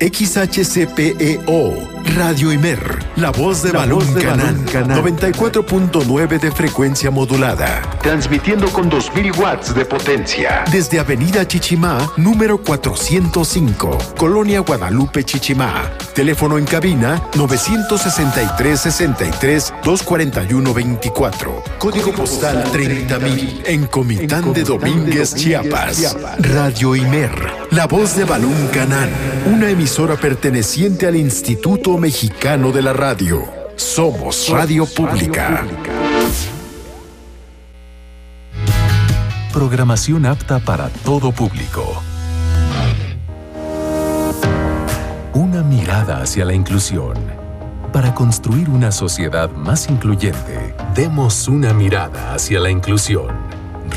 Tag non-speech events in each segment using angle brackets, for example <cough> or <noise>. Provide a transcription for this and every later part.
XHCPEO, Radio Imer, La Voz de Balón Canal, 94.9 de frecuencia modulada, transmitiendo con 2000 watts de potencia. Desde Avenida Chichimá, número 405, Colonia Guadalupe Chichimá. Teléfono en cabina 963 63 241 24. Código postal 30000 en Comitán de Domínguez, Chiapas. Radio Imer, La Voz de Balón Canal, una emisora perteneciente al Instituto Mexicano de la Radio. Somos Radio Pública. Programación apta para todo público. Mirada hacia la inclusión. Para construir una sociedad más incluyente, demos una mirada hacia la inclusión.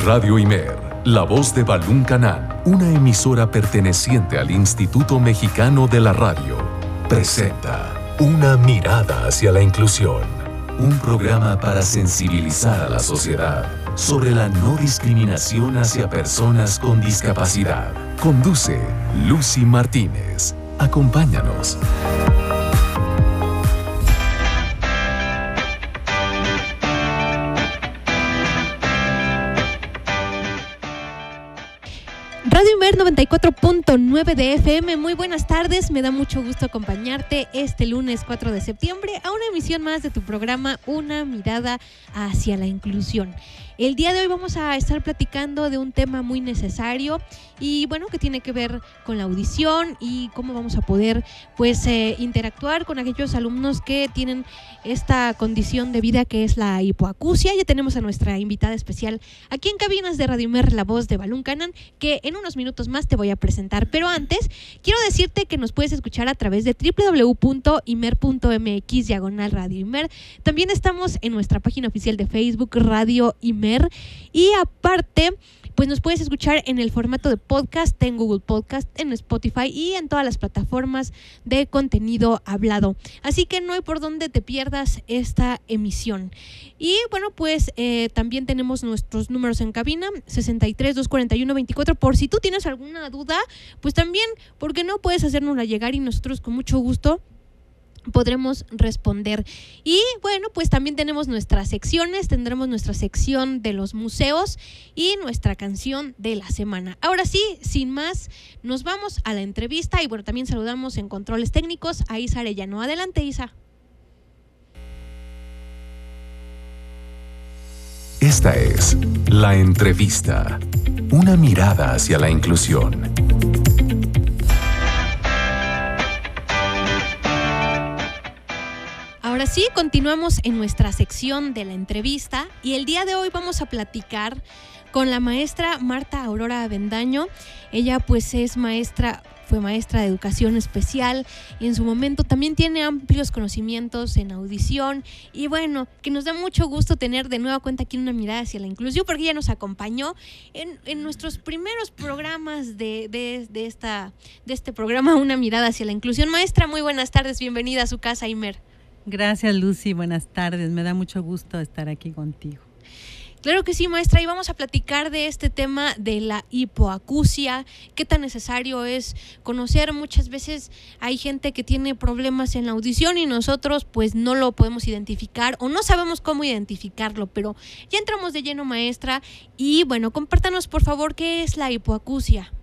Radio Imer, la voz de Balún Canal, una emisora perteneciente al Instituto Mexicano de la Radio, presenta Una mirada hacia la inclusión. Un programa para sensibilizar a la sociedad sobre la no discriminación hacia personas con discapacidad. Conduce Lucy Martínez. Acompáñanos. Radio Inver 94.9 de FM, muy buenas tardes, me da mucho gusto acompañarte este lunes 4 de septiembre a una emisión más de tu programa Una mirada hacia la inclusión. El día de hoy vamos a estar platicando de un tema muy necesario y bueno, que tiene que ver con la audición y cómo vamos a poder pues eh, interactuar con aquellos alumnos que tienen esta condición de vida que es la hipoacusia. Ya tenemos a nuestra invitada especial aquí en Cabinas de Radio Mer, la voz de Balún Canan, que en unos minutos más te voy a presentar. Pero antes, quiero decirte que nos puedes escuchar a través de www.imer.mx diagonal Radio Imer. También estamos en nuestra página oficial de Facebook Radio Imer y aparte, pues nos puedes escuchar en el formato de podcast, en Google Podcast, en Spotify y en todas las plataformas de contenido hablado. Así que no hay por dónde te pierdas esta emisión. Y bueno, pues eh, también tenemos nuestros números en cabina, 63 241 24. Por si tú tienes alguna duda, pues también, ¿por qué no puedes hacérnosla llegar y nosotros con mucho gusto podremos responder. Y bueno, pues también tenemos nuestras secciones, tendremos nuestra sección de los museos y nuestra canción de la semana. Ahora sí, sin más, nos vamos a la entrevista y bueno, también saludamos en controles técnicos a Isa Arellano. Adelante, Isa. Esta es la entrevista, una mirada hacia la inclusión. Ahora sí, continuamos en nuestra sección de la entrevista y el día de hoy vamos a platicar con la maestra Marta Aurora Avendaño. Ella pues es maestra fue maestra de educación especial y en su momento también tiene amplios conocimientos en audición y bueno, que nos da mucho gusto tener de nueva cuenta aquí una mirada hacia la inclusión porque ella nos acompañó en, en nuestros primeros programas de, de, de, esta, de este programa Una mirada hacia la inclusión. Maestra, muy buenas tardes, bienvenida a su casa, Imer. Gracias Lucy, buenas tardes. Me da mucho gusto estar aquí contigo. Claro que sí, maestra, y vamos a platicar de este tema de la hipoacusia, qué tan necesario es conocer. Muchas veces hay gente que tiene problemas en la audición y nosotros pues no lo podemos identificar o no sabemos cómo identificarlo, pero ya entramos de lleno, maestra, y bueno, compártanos por favor qué es la hipoacusia.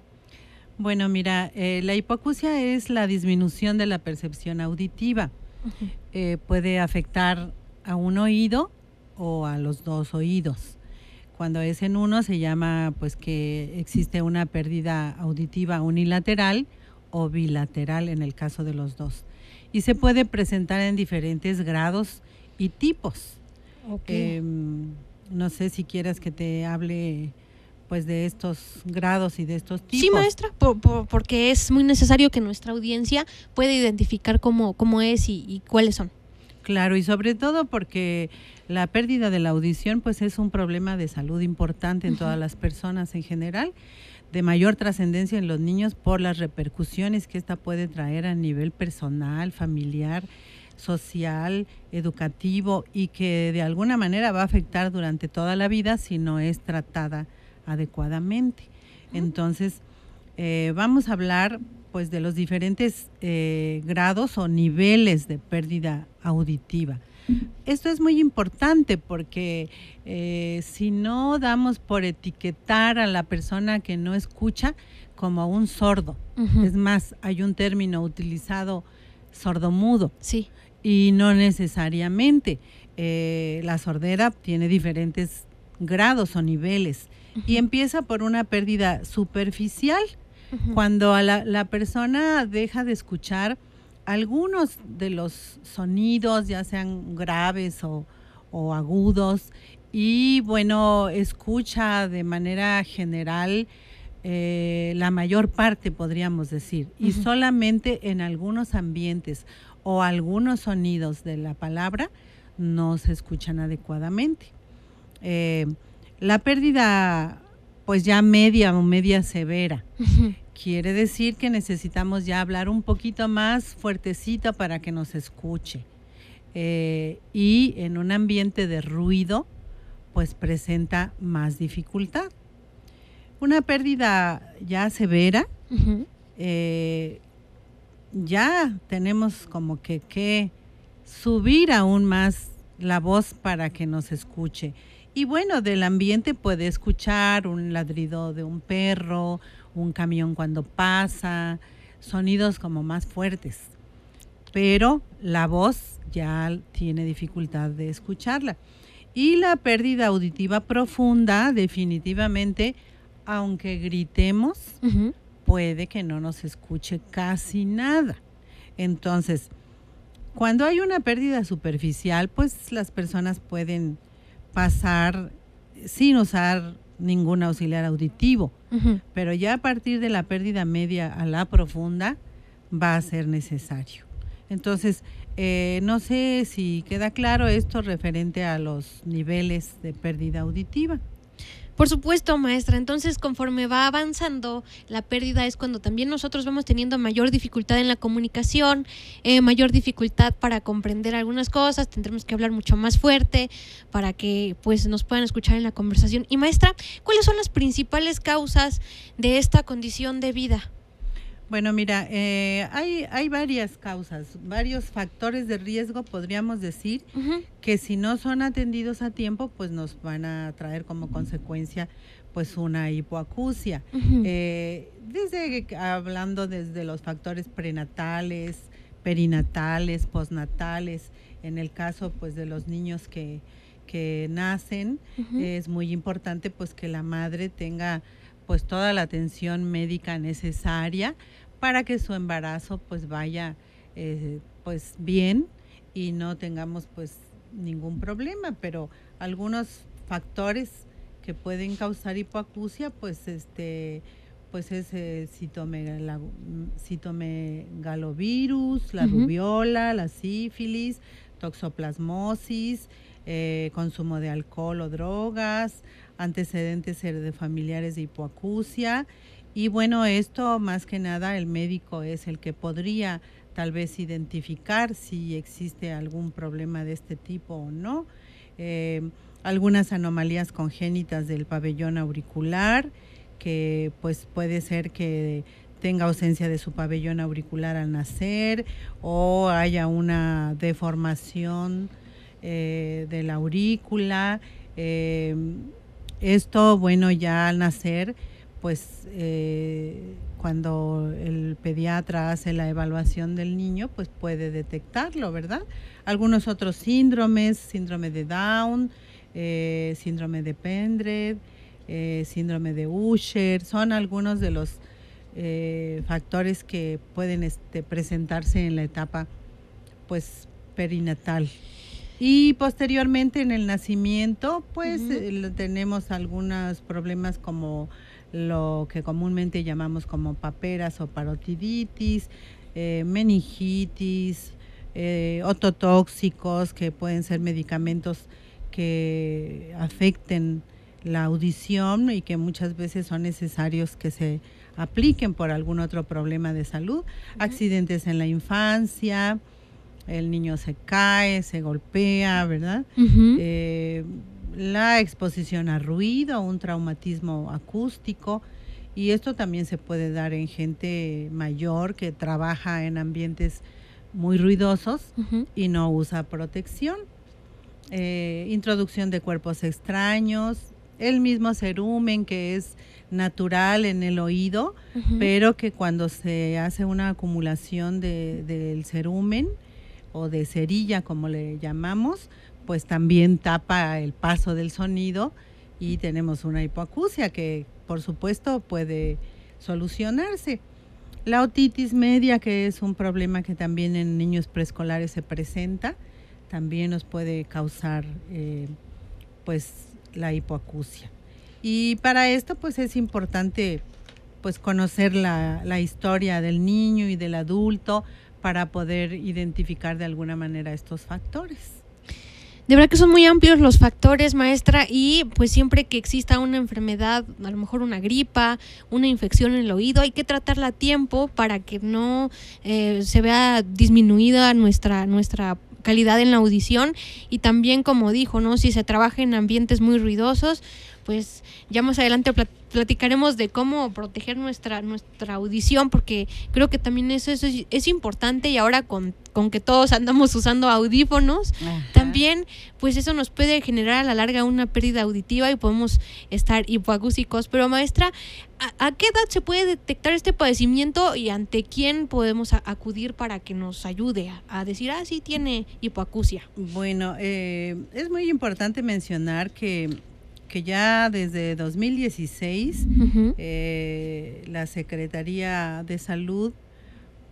Bueno, mira, eh, la hipoacusia es la disminución de la percepción auditiva. Uh -huh. Eh, puede afectar a un oído o a los dos oídos. Cuando es en uno se llama pues que existe una pérdida auditiva unilateral o bilateral en el caso de los dos. Y se puede presentar en diferentes grados y tipos. Okay. Eh, no sé si quieres que te hable pues de estos grados y de estos tipos. Sí, maestra, por, por, porque es muy necesario que nuestra audiencia pueda identificar cómo, cómo es y, y, cuáles son. Claro, y sobre todo porque la pérdida de la audición pues es un problema de salud importante en todas las personas en general, de mayor trascendencia en los niños por las repercusiones que esta puede traer a nivel personal, familiar, social, educativo y que de alguna manera va a afectar durante toda la vida si no es tratada adecuadamente. Entonces, eh, vamos a hablar pues de los diferentes eh, grados o niveles de pérdida auditiva. Esto es muy importante porque eh, si no damos por etiquetar a la persona que no escucha como un sordo, es más, hay un término utilizado sordomudo. Sí. Y no necesariamente. Eh, la sordera tiene diferentes grados o niveles y empieza por una pérdida superficial. Cuando a la, la, persona deja de escuchar algunos de los sonidos, ya sean graves o, agudos, y bueno, escucha de manera general eh, la mayor parte, podríamos decir, y solamente en algunos ambientes o algunos sonidos de la palabra no se escuchan adecuadamente. Eh, la pérdida, pues ya media o media severa, quiere decir que necesitamos ya hablar un poquito más fuertecito para que nos escuche. Eh, y en un ambiente de ruido, pues presenta más dificultad. Una pérdida ya severa, eh, ya tenemos como que, que subir aún más la voz para que nos escuche. Y bueno, del ambiente puede escuchar un ladrido de un perro, un camión cuando pasa, sonidos como más fuertes. Pero la voz ya tiene dificultad de escucharla. Y la pérdida auditiva profunda, definitivamente, aunque gritemos, puede que no nos escuche casi nada. Entonces, cuando hay una pérdida superficial, pues las personas pueden pasar sin usar ningún auxiliar auditivo, pero ya a partir de la pérdida media a la profunda va a ser necesario. Entonces, eh, no sé si queda claro esto referente a los niveles de pérdida auditiva. Por supuesto, maestra. Entonces, conforme va avanzando, la pérdida es cuando también nosotros vamos teniendo mayor dificultad en la comunicación, eh, mayor dificultad para comprender algunas cosas, tendremos que hablar mucho más fuerte para que pues nos puedan escuchar en la conversación. Y maestra, ¿cuáles son las principales causas de esta condición de vida? Bueno, mira, eh, hay, hay varias causas, varios factores de riesgo, podríamos decir, que si no son atendidos a tiempo, pues nos van a traer como consecuencia pues una hipoacusia. Eh, desde hablando desde los factores prenatales, perinatales, postnatales, en el caso pues de los niños que, que nacen, es muy importante pues que la madre tenga pues toda la atención médica necesaria para que su embarazo pues vaya eh, pues bien y no tengamos pues ningún problema, pero algunos factores que pueden causar hipoacusia pues este pues es el citomegalovirus, la rubiola, la sífilis, toxoplasmosis, eh, consumo de alcohol o drogas, antecedentes de familiares de hipoacusia. Y bueno, esto más que nada el médico es el que podría tal vez identificar si existe algún problema de este tipo o no. Eh, algunas anomalías congénitas del pabellón auricular, que pues puede ser que tenga ausencia de su pabellón auricular al nacer o haya una deformación eh, de la aurícula. Eh, esto, bueno, ya al nacer, pues eh, cuando el pediatra hace la evaluación del niño, pues puede detectarlo, ¿verdad? Algunos otros síndromes, síndrome de Down, eh, síndrome de Pendred, eh, síndrome de Usher, son algunos de los factores que pueden este, presentarse en la etapa pues perinatal. Y posteriormente en el nacimiento, pues tenemos algunos problemas como lo que comúnmente llamamos como paperas o parotiditis, eh, meningitis, eh, ototóxicos, que pueden ser medicamentos que afecten la audición y que muchas veces son necesarios que se apliquen por algún otro problema de salud, accidentes en la infancia, el niño se cae, se golpea, ¿verdad? Eh, la exposición a ruido, un traumatismo acústico Y esto también se puede dar en gente mayor que trabaja en ambientes muy ruidosos y no usa protección. Eh, introducción de cuerpos extraños, el mismo cerumen que es natural en el oído, pero que cuando se hace una acumulación de, del cerumen o de cerilla, como le llamamos, pues también tapa el paso del sonido y tenemos una hipoacusia que por supuesto puede solucionarse. La otitis media, que es un problema que también en niños preescolares se presenta, también nos puede causar eh, pues la hipoacusia. Y para esto pues es importante pues conocer la, la historia del niño y del adulto para poder identificar de alguna manera estos factores. De verdad que son muy amplios los factores, maestra, y pues siempre que exista una enfermedad, a lo mejor una gripa, una infección en el oído, hay que tratarla a tiempo para que no eh, se vea disminuida nuestra, nuestra calidad en la audición y también como dijo, ¿no? Si se trabaja en ambientes muy ruidosos, pues ya más adelante platicaremos de cómo proteger nuestra, nuestra audición, porque creo que también eso, es, importante y ahora con, con, que todos andamos usando audífonos, también pues eso nos puede generar a la larga una pérdida auditiva y podemos estar hipoacúsicos. Pero maestra, ¿a, qué edad se puede detectar este padecimiento y ante quién podemos acudir para que nos ayude a, decir, ah, sí tiene hipoacusia? Bueno, eh, es muy importante mencionar que que ya desde 2016 eh, la Secretaría de Salud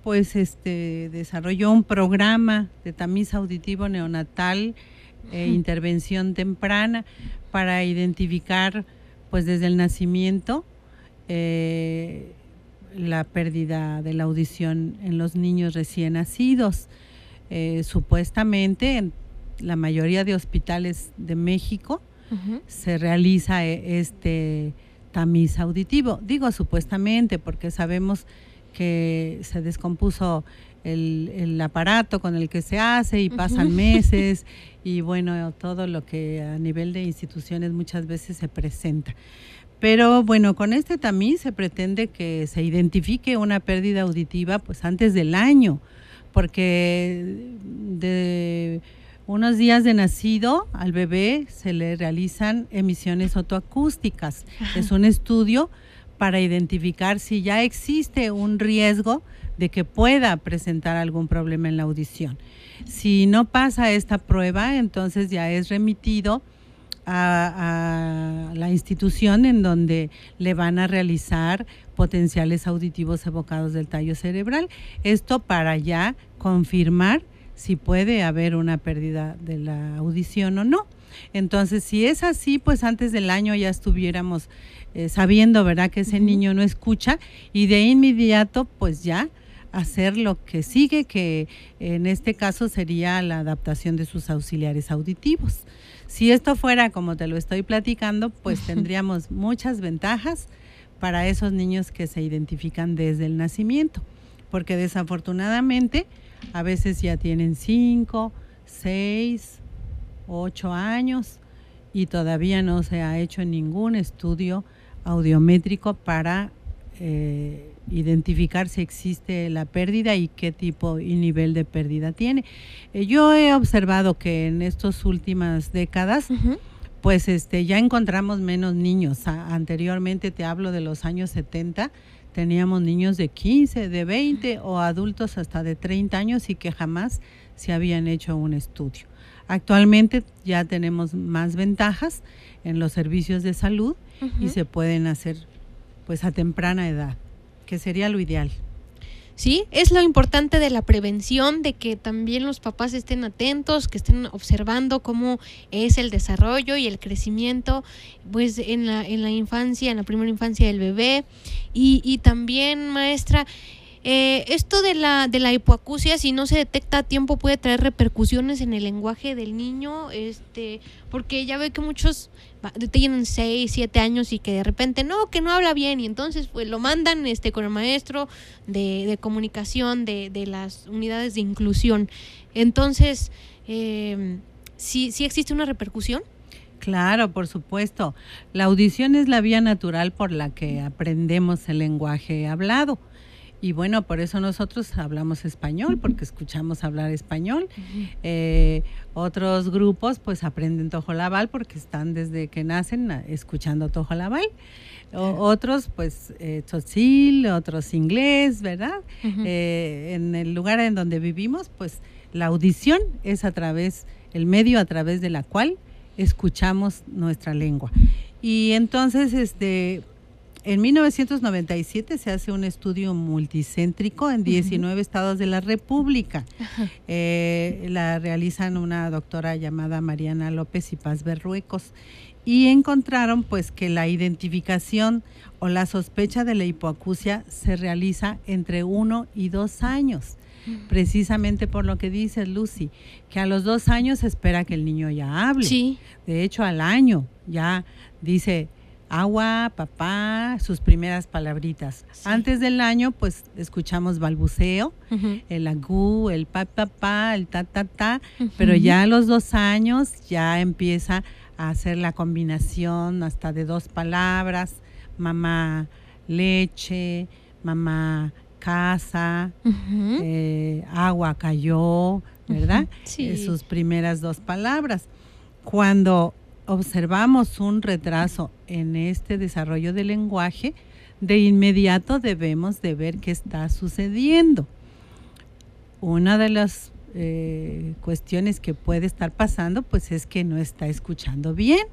pues este desarrolló un programa de tamiz auditivo neonatal e intervención temprana para identificar pues desde el nacimiento eh, la pérdida de la audición en los niños recién nacidos. Eh, supuestamente en la mayoría de hospitales de México se realiza e, este tamiz auditivo. Digo supuestamente porque sabemos que se descompuso el, aparato con el que se hace y pasan <laughs> meses y bueno, todo lo que a nivel de instituciones muchas veces se presenta. Pero bueno, con este tamiz se pretende que se identifique una pérdida auditiva pues antes del año, porque de unos días de nacido al bebé se le realizan emisiones otoacústicas. Es un estudio para identificar si ya existe un riesgo de que pueda presentar algún problema en la audición. Si no pasa esta prueba, entonces ya es remitido a, a, la institución en donde le van a realizar potenciales auditivos evocados del tallo cerebral. Esto para ya confirmar si puede haber una pérdida de la audición o no. Entonces, si es así, pues antes del año ya estuviéramos eh, sabiendo, ¿verdad?, que ese niño no escucha y de inmediato, pues ya hacer lo que sigue, que en este caso sería la adaptación de sus auxiliares auditivos. Si esto fuera como te lo estoy platicando, pues tendríamos muchas ventajas para esos niños que se identifican desde el nacimiento, porque desafortunadamente, a veces ya tienen cinco, seis, ocho años y todavía no se ha hecho ningún estudio audiométrico para eh, identificar si existe la pérdida y qué tipo y nivel de pérdida tiene. Eh, yo he observado que en estas últimas décadas, pues este, ya encontramos menos niños. anteriormente te hablo de los años 70, Teníamos niños de 15, de 20 o adultos hasta de 30 años y que jamás se habían hecho un estudio. Actualmente ya tenemos más ventajas en los servicios de salud y se pueden hacer pues a temprana edad, que sería lo ideal. ¿Sí? Es lo importante de la prevención, de que también los papás estén atentos, que estén observando cómo es el desarrollo y el crecimiento, pues en la, en la infancia, en la primera infancia del bebé. Y, y también, maestra, eh, esto de la, de la hipoacusia, si no se detecta a tiempo, puede traer repercusiones en el lenguaje del niño, este, porque ya ve que muchos tienen 6, 7 años y que de repente no, que no habla bien, y entonces pues lo mandan este con el maestro de, de comunicación de, de, las unidades de inclusión. Entonces, eh, ¿sí, ¿sí existe una repercusión? Claro, por supuesto. La audición es la vía natural por la que aprendemos el lenguaje hablado. Y bueno, por eso nosotros hablamos español, porque escuchamos hablar español. Eh, otros grupos pues aprenden tojolabal porque están desde que nacen escuchando tojolabal. otros pues eh, otros inglés, ¿verdad? Eh, en el lugar en donde vivimos pues la audición es a través, el medio a través de la cual escuchamos nuestra lengua. Y entonces, este, en 1997 se hace un estudio multicéntrico en 19 estados de la República. <laughs> Eh, la realizan una doctora llamada Mariana López y Paz Berruecos y encontraron pues que la identificación o la sospecha de la hipoacusia se realiza entre uno y dos años precisamente por lo que dice Lucy, que a los dos años se espera que el niño ya hable. Sí. De hecho, al año ya dice agua, papá, sus primeras palabritas. Antes del año, pues escuchamos balbuceo, el agú, el pa, pa, el ta, ta, ta, pero ya a los dos años ya empieza a hacer la combinación hasta de dos palabras, mamá leche, mamá casa, eh, agua cayó, ¿verdad? Sí. sus primeras dos palabras. Cuando observamos un retraso en este desarrollo del lenguaje, de inmediato debemos de ver qué está sucediendo. Una de las eh, cuestiones que puede estar pasando, pues es que no está escuchando bien.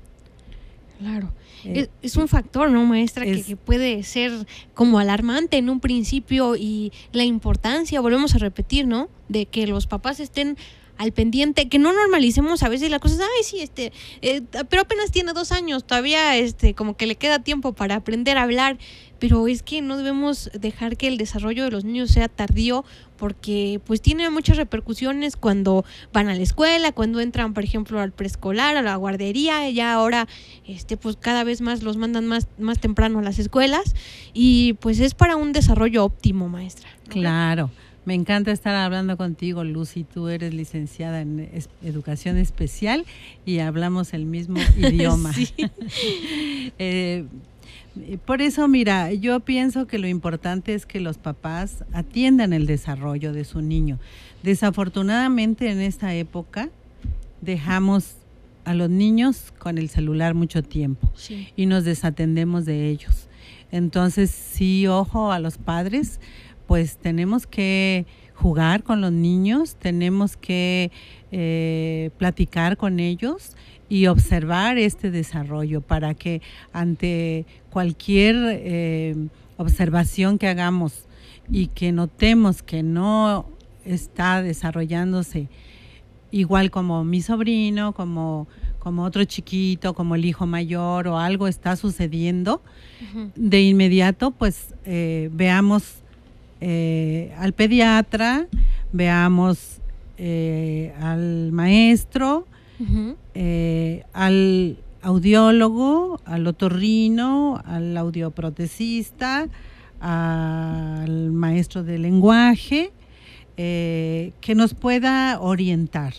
Claro. Eh, es, un factor, ¿no, maestra? que, puede ser como alarmante en un principio y la importancia, volvemos a repetir, ¿no? De que los papás estén al pendiente, que no normalicemos a veces las cosas, ay, sí, este, eh, pero apenas tiene dos años, todavía, este, como que le queda tiempo para aprender a hablar, pero es que no debemos dejar que el desarrollo de los niños sea tardío, porque pues tiene muchas repercusiones cuando van a la escuela, cuando entran, por ejemplo, al preescolar, a la guardería, ya ahora, este, pues cada vez más los mandan más, más temprano a las escuelas, y pues es para un desarrollo óptimo, maestra. Claro. Me encanta estar hablando contigo, Lucy. Tú eres licenciada en educación especial y hablamos el mismo <laughs> idioma. <laughs> Eh, por eso, mira, yo pienso que lo importante es que los papás atiendan el desarrollo de su niño. Desafortunadamente en esta época dejamos a los niños con el celular mucho tiempo y nos desatendemos de ellos. Entonces, sí, ojo a los padres pues tenemos que jugar con los niños, tenemos que eh, platicar con ellos y observar este desarrollo para que ante cualquier eh, observación que hagamos y que notemos que no está desarrollándose igual como mi sobrino, como, como otro chiquito, como el hijo mayor o algo está sucediendo, de inmediato pues eh, veamos eh, al pediatra, veamos eh, al maestro, eh, al audiólogo, al otorrino, al audioprotesista, al maestro de lenguaje, que nos pueda orientar.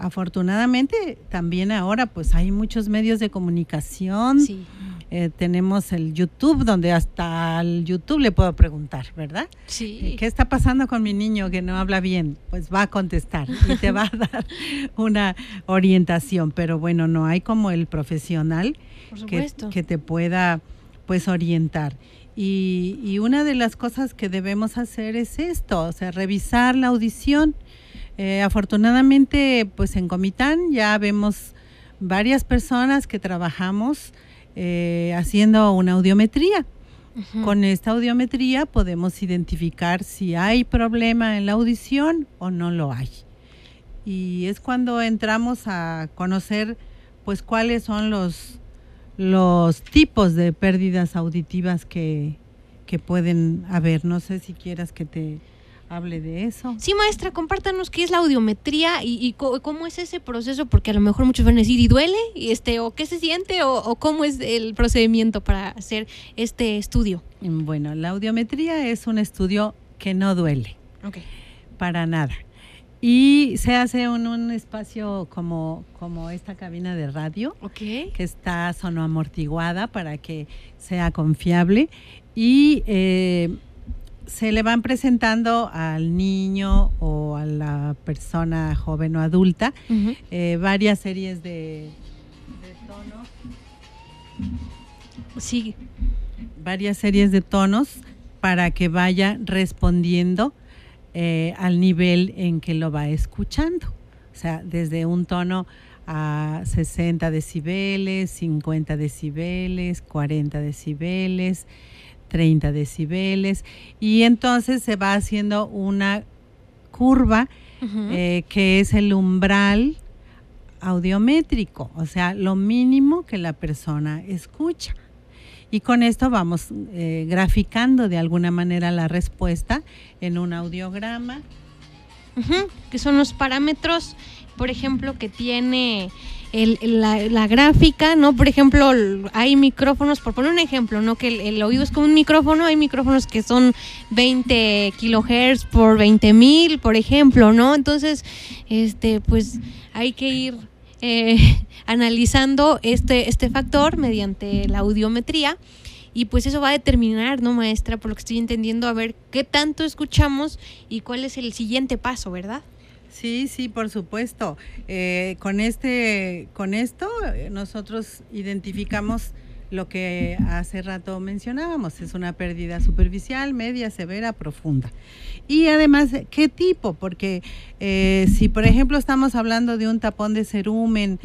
Afortunadamente también ahora pues hay muchos medios de comunicación. Sí eh, tenemos el YouTube, donde hasta al YouTube le puedo preguntar, ¿verdad? Sí. Eh, ¿Qué está pasando con mi niño que no habla bien? Pues va a contestar y te va a <laughs> dar una orientación. Pero bueno, no hay como el profesional que, que, te pueda pues orientar. Y, y, una de las cosas que debemos hacer es esto, o sea, revisar la audición. Eh, afortunadamente, pues en Comitán ya vemos varias personas que trabajamos eh, haciendo una audiometría. Con esta audiometría podemos identificar si hay problema en la audición o no lo hay. Y es cuando entramos a conocer pues cuáles son los, los tipos de pérdidas auditivas que, que pueden haber. No sé si quieras que te hable de eso. Sí, maestra, compártanos qué es la audiometría y, cómo es ese proceso, porque a lo mejor muchos van a decir, ¿y duele? Y este, ¿O qué se siente? O, cómo es el procedimiento para hacer este estudio? Bueno, la audiometría es un estudio que no duele. Ok. Para nada. y se hace en un espacio como, como esta cabina de radio, Ok. que está sonoamortiguada para que sea confiable y eh, se le van presentando al niño o a la persona joven o adulta eh, varias series de, de tonos, Sí. varias series de tonos para que vaya respondiendo eh, al nivel en que lo va escuchando. O sea, desde un tono a 60 decibeles, 50 decibeles, 40 decibeles, 30 decibeles. Y entonces se va haciendo una curva eh, que es el umbral audiométrico, o sea, lo mínimo que la persona escucha. Y con esto vamos eh, graficando de alguna manera la respuesta en un audiograma. Que son los parámetros, por ejemplo, que tiene el- la, la gráfica, ¿no? Por ejemplo, hay micrófonos, por poner un ejemplo, ¿no? Que el, el oído es como un micrófono, hay micrófonos que son 20 kilohertz por 20 mil, por ejemplo, ¿no? Entonces, este, pues hay que ir eh, <laughs> analizando este, este factor mediante la audiometría. Y pues eso va a determinar, ¿no, maestra? Por lo que estoy entendiendo, a ver qué tanto escuchamos y cuál es el siguiente paso, ¿verdad? Sí, sí, por supuesto. Eh, con este, con esto eh, nosotros identificamos lo que hace rato mencionábamos, es una pérdida superficial, media, severa, profunda. Y además, ¿qué tipo? Porque eh, si, por ejemplo, estamos hablando de un tapón de cerumen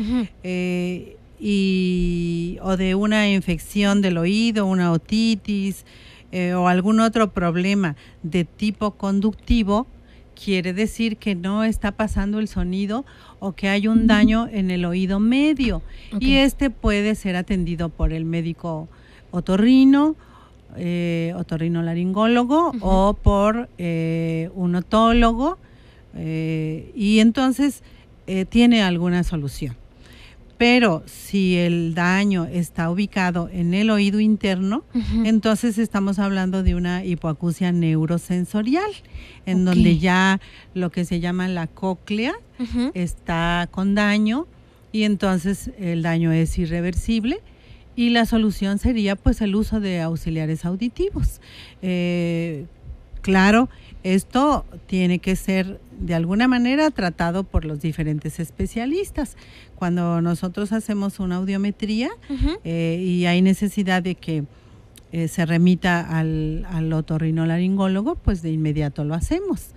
eh, y, o de una infección del oído, una otitis eh, o algún otro problema de tipo conductivo, quiere decir que no está pasando el sonido o que hay un daño en el oído medio. Y este puede ser atendido por el médico otorrino, eh, otorrinolaringólogo o por eh, un otólogo. eh, y entonces eh, tiene alguna solución. Pero si el daño está ubicado en el oído interno, entonces estamos hablando de una hipoacusia neurosensorial, en donde ya lo que se llama la cóclea está con daño y entonces el daño es irreversible y la solución sería pues el uso de auxiliares auditivos. Eh, claro, esto tiene que ser de alguna manera tratado por los diferentes especialistas. Cuando nosotros hacemos una audiometría, eh, y hay necesidad de que eh, se remita al, al otorrinolaringólogo, pues de inmediato lo hacemos.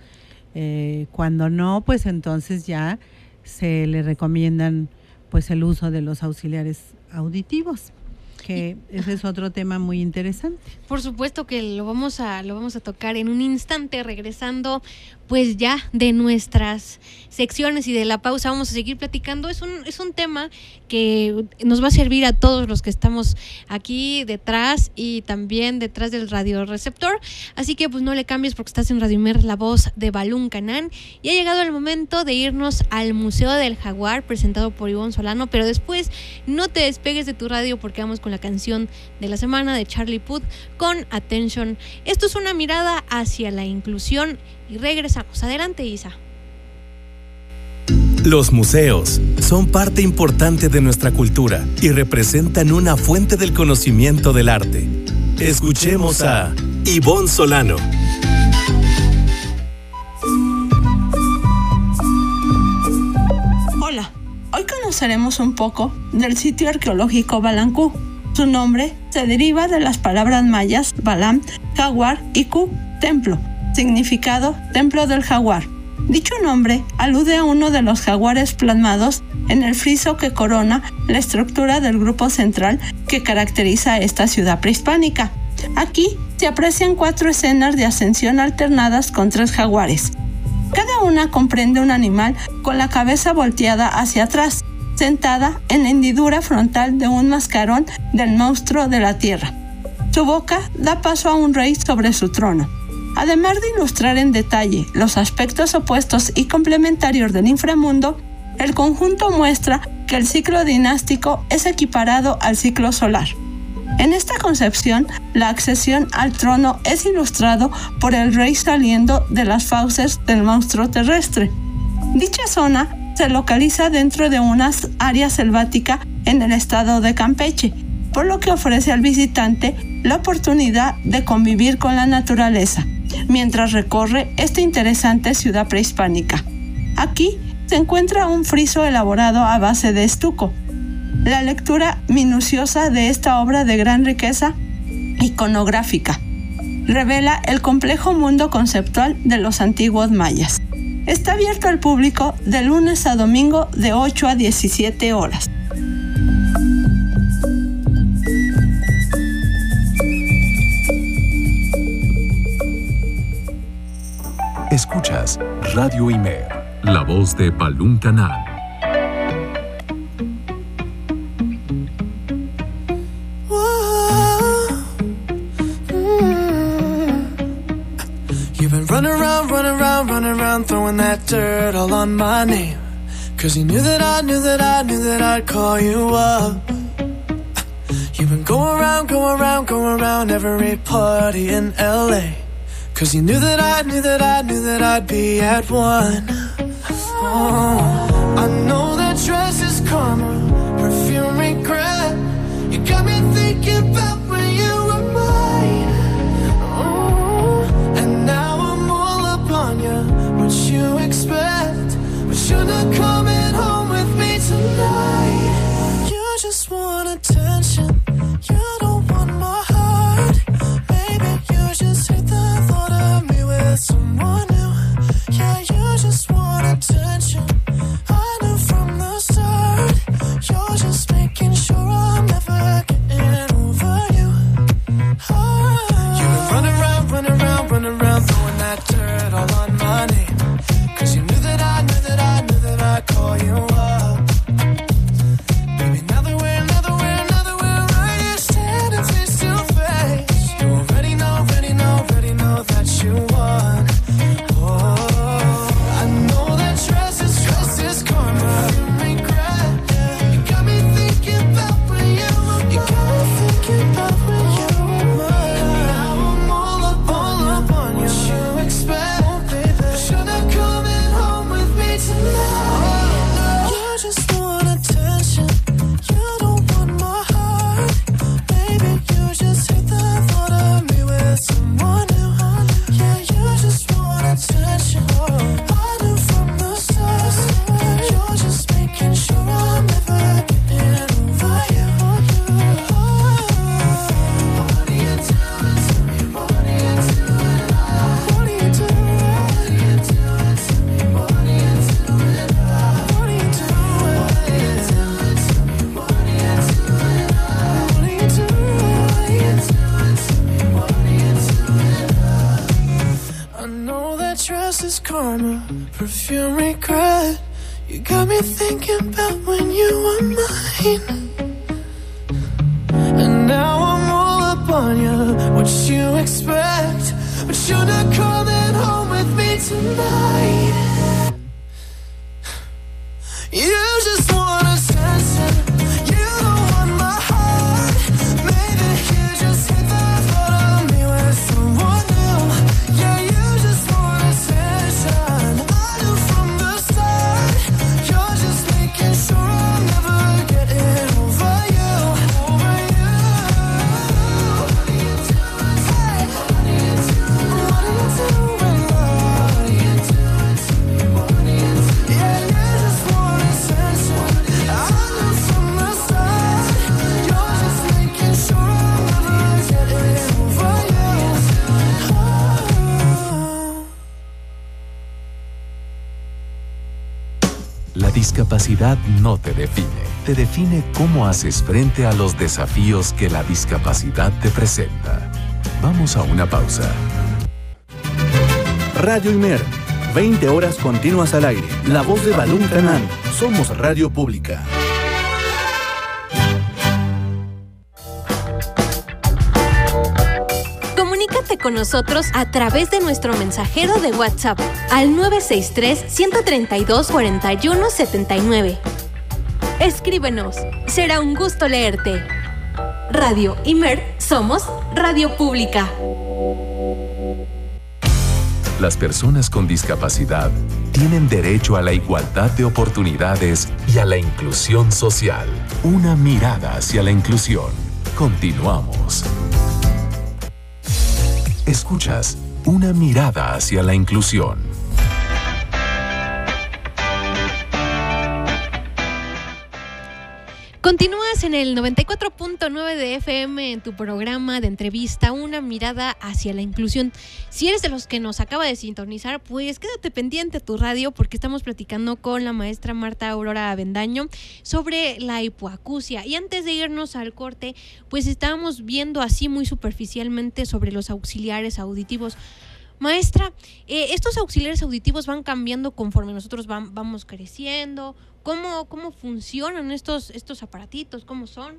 Eh, cuando no, pues entonces ya se le recomiendan pues el uso de los auxiliares auditivos, que ese es otro tema muy interesante. Por supuesto que lo vamos a lo vamos a tocar en un instante regresando pues ya de nuestras secciones y de la pausa vamos a seguir platicando. Es un es un tema que nos va a servir a todos los que estamos aquí detrás y también detrás del radioreceptor. Así que pues no le cambies porque estás en Radio Imer, la voz de Balún Canán y ha llegado el momento de irnos al Museo del Jaguar presentado por Ivonne Solano, pero después no te despegues de tu radio porque vamos con la canción de la semana de Charlie Puth con Attention. Esto es una mirada hacia la inclusión y regresamos. Adelante, Isa. Los museos son parte importante de nuestra cultura y representan una fuente del conocimiento del arte. Escuchemos a Ivonne Solano. Hola, hoy conoceremos un poco del sitio arqueológico Balancú. Su nombre se deriva de las palabras mayas Balam, jaguar y Ku, templo, significado templo del jaguar. Dicho nombre alude a uno de los jaguares plasmados en el friso que corona la estructura del grupo central que caracteriza a esta ciudad prehispánica. Aquí se aprecian cuatro escenas de ascensión alternadas con tres jaguares, cada una comprende un animal con la cabeza volteada hacia atrás, sentada en la hendidura frontal de un mascarón del monstruo de la tierra. Su boca da paso a un rey sobre su trono. Además de ilustrar en detalle los aspectos opuestos y complementarios del inframundo, el conjunto muestra que el ciclo dinástico es equiparado al ciclo solar. En esta concepción, la accesión al trono es ilustrado por el rey saliendo de las fauces del monstruo terrestre. Dicha zona se localiza dentro de una área selvática en el estado de Campeche, por lo que ofrece al visitante la oportunidad de convivir con la naturaleza, mientras recorre esta interesante ciudad prehispánica. Aquí se encuentra un friso elaborado a base de estuco. La lectura minuciosa de esta obra de gran riqueza iconográfica revela el complejo mundo conceptual de los antiguos mayas. Está abierto al público de lunes a domingo de 8 a 17 horas. Noticias, Radio IMER. La voz de Palum Canal. You've been running around, running around, running around, throwing that dirt all on my name. Cause you knew that I knew that I knew that I'd call you up. You've been going around, going around, going around every party in LA. Cause you knew that I knew that I knew that I'd be at one. Oh. discapacidad no te define, te define cómo haces frente a los desafíos que la discapacidad te presenta. Vamos a una pausa. Radio Imer, 20 horas continuas al aire. La voz de Balún Canán. Somos Radio Pública. nosotros a través de nuestro mensajero de WhatsApp al 963-132-4179. Escríbenos, será un gusto leerte. Radio Imer, somos Radio Pública. Las personas con discapacidad tienen derecho a la igualdad de oportunidades y a la inclusión social. Una mirada hacia la inclusión. Continuamos. Escuchas Una mirada hacia la inclusión. Continúas en el 94.9 de FM en tu programa de entrevista Una mirada hacia la inclusión. Si eres de los que nos acaba de sintonizar, pues quédate pendiente a tu radio porque estamos platicando con la maestra Marta Aurora Avendaño sobre la hipoacusia. Y antes de irnos al corte, pues estábamos viendo así muy superficialmente sobre los auxiliares auditivos. Maestra, eh, estos auxiliares auditivos van cambiando conforme nosotros vam- vamos creciendo. ¿Cómo, cómo funcionan estos, estos aparatitos? ¿Cómo son?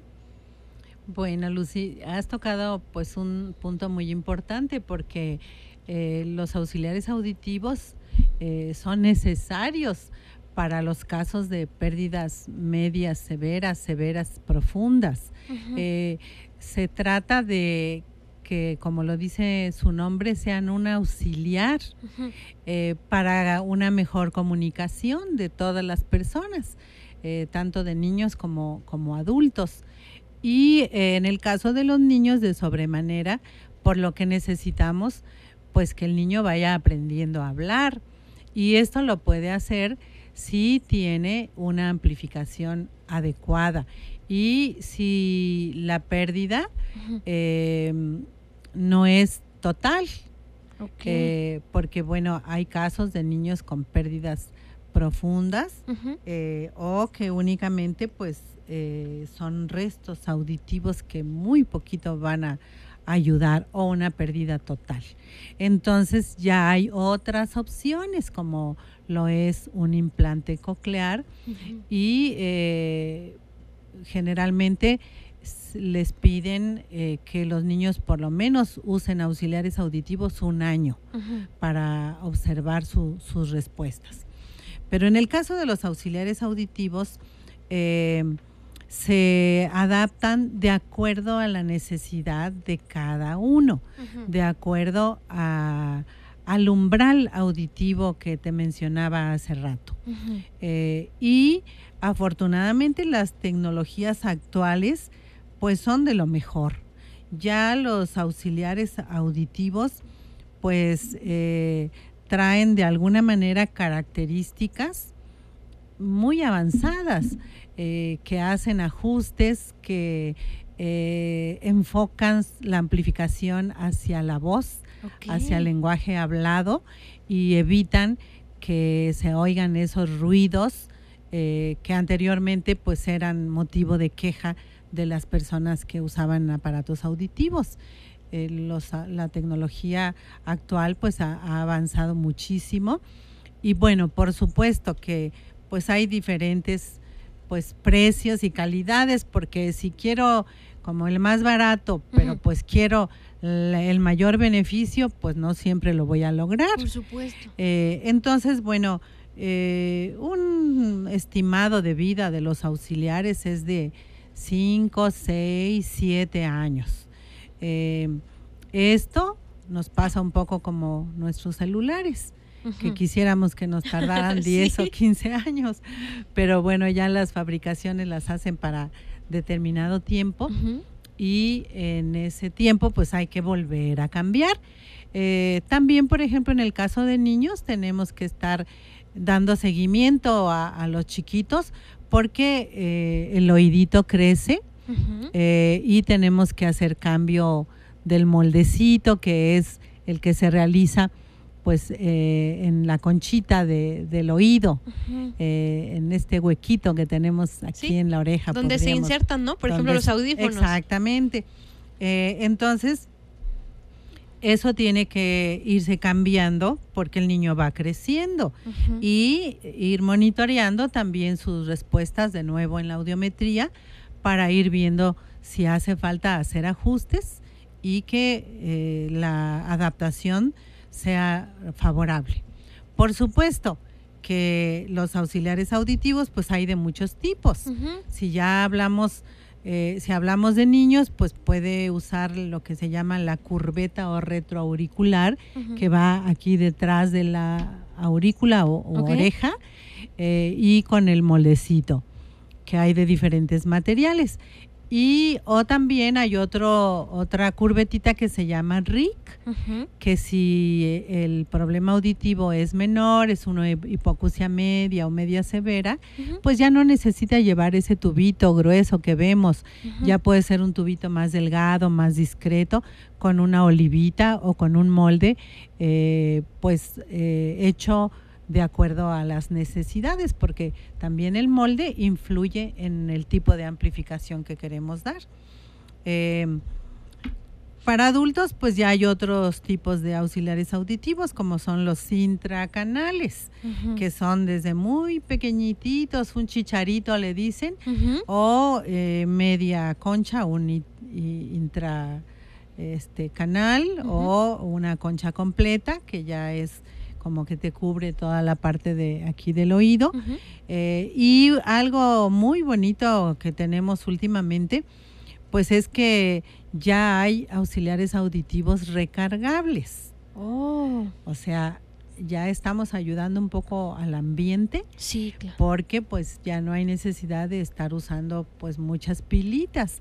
Bueno, Lucy, has tocado pues un punto muy importante porque eh, los auxiliares auditivos eh, son necesarios para los casos de pérdidas medias, severas, severas, profundas. Eh, se trata de que, como lo dice su nombre, sean un auxiliar eh, para una mejor comunicación de todas las personas, eh, tanto de niños como, como adultos. Y eh, en el caso de los niños de sobremanera, por lo que necesitamos, pues que el niño vaya aprendiendo a hablar. Y esto lo puede hacer si tiene una amplificación adecuada y si la pérdida eh, no es total. Eh, porque bueno, hay casos de niños con pérdidas profundas eh, o que únicamente pues eh, son restos auditivos que muy poquito van a ayudar o una pérdida total. Entonces ya hay otras opciones como lo es un implante coclear y generalmente les piden eh, que los niños por lo menos usen auxiliares auditivos un año para observar su- sus respuestas. Pero en el caso de los auxiliares auditivos, eh, se adaptan de acuerdo a la necesidad de cada uno, de acuerdo a- al umbral auditivo que te mencionaba hace rato. Eh, y afortunadamente las tecnologías actuales pues son de lo mejor. Ya los auxiliares auditivos pues eh, traen de alguna manera características muy avanzadas eh, que hacen ajustes, que eh, enfocan la amplificación hacia la voz, hacia el lenguaje hablado y evitan que se oigan esos ruidos eh, que anteriormente pues eran motivo de queja de las personas que usaban aparatos auditivos. Eh, los- la tecnología actual pues ha, ha avanzado muchísimo y bueno, por supuesto que pues hay diferentes pues precios y calidades porque si quiero como el más barato, pero pues quiero el mayor beneficio, pues no siempre lo voy a lograr. Por supuesto. Eh, entonces, bueno, eh, un estimado de vida de los auxiliares es de 5, 6, 7 años. Eh, esto nos pasa un poco como nuestros celulares, que quisiéramos que nos tardaran <laughs> 10 o Sí. 15 años, pero bueno, ya las fabricaciones las hacen para determinado tiempo y en ese tiempo pues hay que volver a cambiar. Eh, también, por ejemplo, en el caso de niños tenemos que estar dando seguimiento a, a los chiquitos porque eh, el oídito crece eh, y tenemos que hacer cambio del moldecito que es el que se realiza pues eh, en la conchita de- del oído, eh, en este huequito que tenemos aquí Sí, en la oreja. Donde se insertan, ¿no? Por ejemplo, los audífonos. Exactamente. Eh, entonces, eso tiene que irse cambiando porque el niño va creciendo y ir monitoreando también sus respuestas de nuevo en la audiometría para ir viendo si hace falta hacer ajustes y que eh, la adaptación sea favorable. Por supuesto que los auxiliares auditivos pues hay de muchos tipos. Si ya hablamos Eh, si hablamos de niños, pues puede usar lo que se llama la curveta o retroauricular, que va aquí detrás de la aurícula o, oreja, eh, y con el moldecito, que hay de diferentes materiales. Y o también hay otro, otra curvetita que se llama RIC, que si eh, el problema auditivo es menor, es una hip- hipoacusia media o media severa, pues ya no necesita llevar ese tubito grueso que vemos. Ya puede ser un tubito más delgado, más discreto, con una olivita o con un molde, eh, pues eh, hecho de acuerdo a las necesidades, porque también el molde influye en el tipo de amplificación que queremos dar. Eh, para adultos, pues ya hay otros tipos de auxiliares auditivos, como son los intracanales, que son desde muy pequeñititos, un chicharito le dicen, o eh, media concha, un intra este canal o una concha completa que ya es como que te cubre toda la parte de aquí del oído. Eh, y algo muy bonito que tenemos últimamente, pues es que ya hay auxiliares auditivos recargables. Oh, O sea, ya estamos ayudando un poco al ambiente sí, claro. porque pues ya no hay necesidad de estar usando pues muchas pilitas.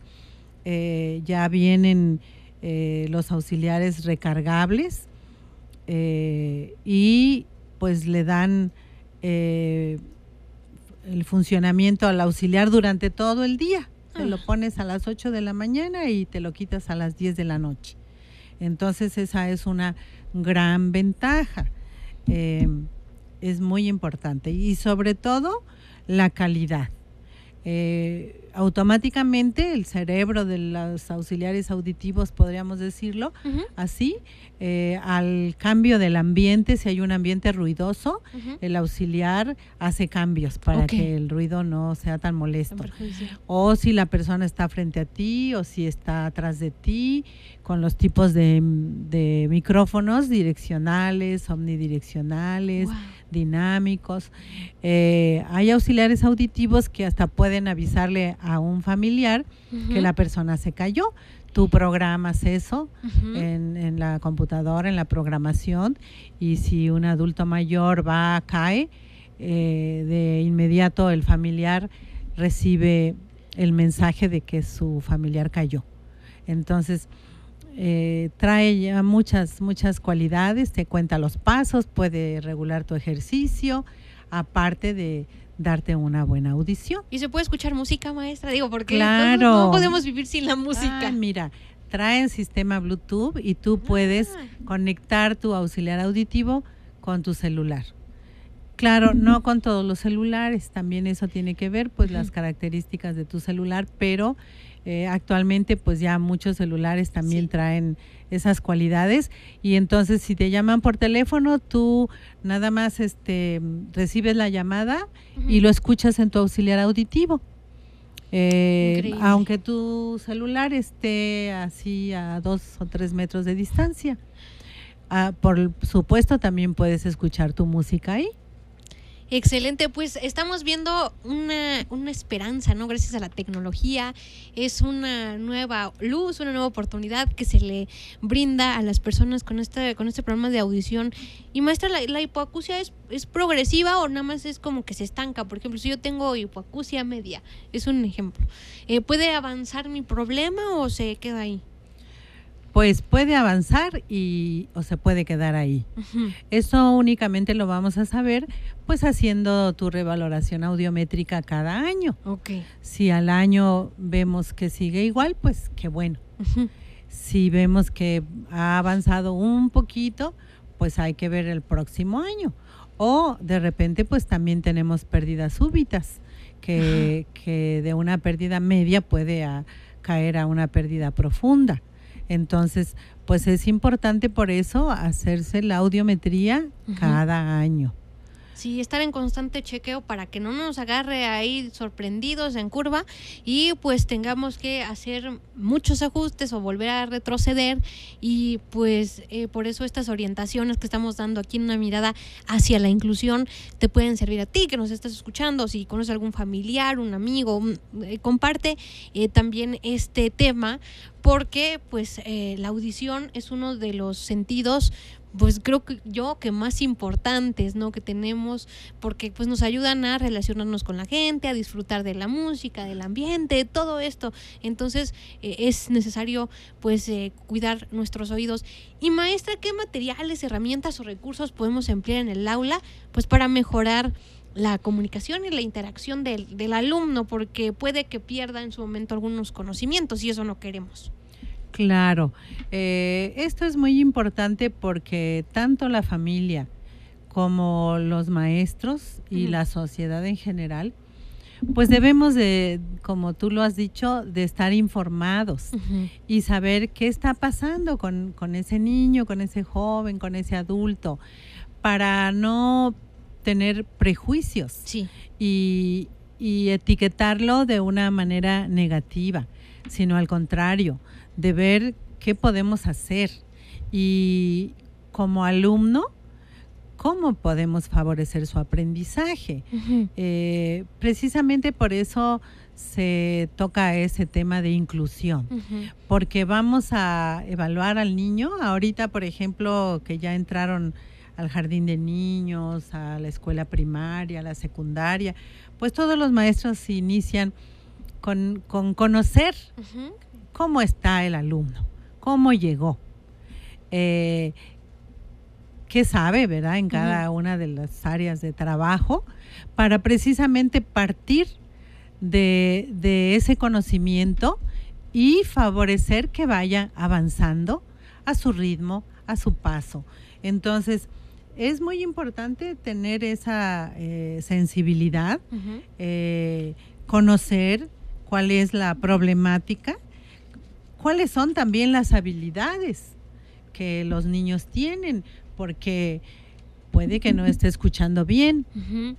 Eh, ya vienen eh, los auxiliares recargables eh, y pues le dan eh, el funcionamiento al auxiliar durante todo el día. Te lo Ah. pones a las 8 de la mañana y te lo quitas a las 10 de la noche. Entonces esa es una gran ventaja. Eh, es muy importante y sobre todo la calidad. Eh, automáticamente el cerebro de los auxiliares auditivos, podríamos decirlo así, eh, al cambio del ambiente, si hay un ambiente ruidoso, el auxiliar hace cambios para que el ruido no sea tan molesto. O si la persona está frente a ti o si está atrás de ti, con los tipos de, de micrófonos direccionales, omnidireccionales, Wow. Dinámicos. Eh, hay auxiliares auditivos que hasta pueden avisarle a un familiar que la persona se cayó. Tú programas eso en, en la computadora, en la programación, y si un adulto mayor va, cae, eh, de inmediato el familiar recibe el mensaje de que su familiar cayó. Entonces, eh, trae ya muchas, muchas cualidades, te cuenta los pasos, puede regular tu ejercicio, aparte de darte una buena audición. ¿Y se puede escuchar música, maestra? Digo, porque Claro. no, no podemos vivir sin la música. Ah, mira, traen sistema Bluetooth y tú puedes Ah. conectar tu auxiliar auditivo con tu celular. Claro, no con todos los celulares, también eso tiene que ver, pues las características de tu celular, pero eh, actualmente pues ya muchos celulares también Sí. traen esas cualidades y entonces si te llaman por teléfono, tú nada más este recibes la llamada y lo escuchas en tu auxiliar auditivo. Eh, aunque tu celular esté así a dos o tres metros de distancia. Ah, por supuesto, también puedes escuchar tu música ahí. Excelente, pues estamos viendo una, una esperanza, ¿no? Gracias a la tecnología, es una nueva luz, una nueva oportunidad que se le brinda a las personas con este, con este programa de audición. Y maestra, ¿la, la hipoacusia es, es progresiva o nada más es como que se estanca? Por ejemplo, si yo tengo hipoacusia media, es un ejemplo. Eh, ¿Puede avanzar mi problema o se queda ahí? Pues puede avanzar y o se puede quedar ahí. Eso únicamente lo vamos a saber pues haciendo tu revaloración audiométrica cada año. Ok. Si al año vemos que sigue igual, pues qué bueno. Si vemos que ha avanzado un poquito, pues hay que ver el próximo año. O de repente, pues también tenemos pérdidas súbitas, que, que de una pérdida media puede a- caer a una pérdida profunda. Entonces, pues es importante por eso hacerse la audiometría cada año. Sí, estar en constante chequeo para que no nos agarre ahí sorprendidos en curva y pues tengamos que hacer muchos ajustes o volver a retroceder y pues eh, por eso estas orientaciones que estamos dando aquí en una mirada hacia la inclusión te pueden servir a ti que nos estás escuchando, si conoces algún familiar, un amigo, un- eh, comparte eh, también este tema porque pues eh, la audición es uno de los sentidos pues creo que yo que más importantes, ¿no? Que tenemos, porque pues nos ayudan a relacionarnos con la gente, a disfrutar de la música, del ambiente, todo esto. Entonces eh, es necesario pues eh, cuidar nuestros oídos. Y maestra, ¿qué materiales, herramientas o recursos podemos emplear en el aula pues para mejorar la comunicación y la interacción del, del alumno? Porque puede que pierda en su momento algunos conocimientos y eso no queremos. Claro, eh, esto es muy importante porque tanto la familia como los maestros y la sociedad en general, pues debemos de, como tú lo has dicho, de estar informados y saber qué está pasando con, con ese niño, con ese joven, con ese adulto, para no tener prejuicios Sí. y, y etiquetarlo de una manera negativa, sino al contrario, de ver qué podemos hacer y como alumno, cómo podemos favorecer su aprendizaje. Eh, precisamente por eso se toca ese tema de inclusión porque vamos a evaluar al niño. Ahorita, por ejemplo, que ya entraron al jardín de niños, a la escuela primaria, a la secundaria, pues todos los maestros inician con, con conocer. Cómo está el alumno, cómo llegó, eh, qué sabe, ¿verdad? En cada una de las áreas de trabajo, para precisamente partir de, de ese conocimiento y favorecer que vaya avanzando a su ritmo, a su paso. Entonces, es muy importante tener esa eh, sensibilidad, eh, conocer cuál es la problemática, cuáles son también las habilidades que los niños tienen, porque puede que no esté escuchando bien,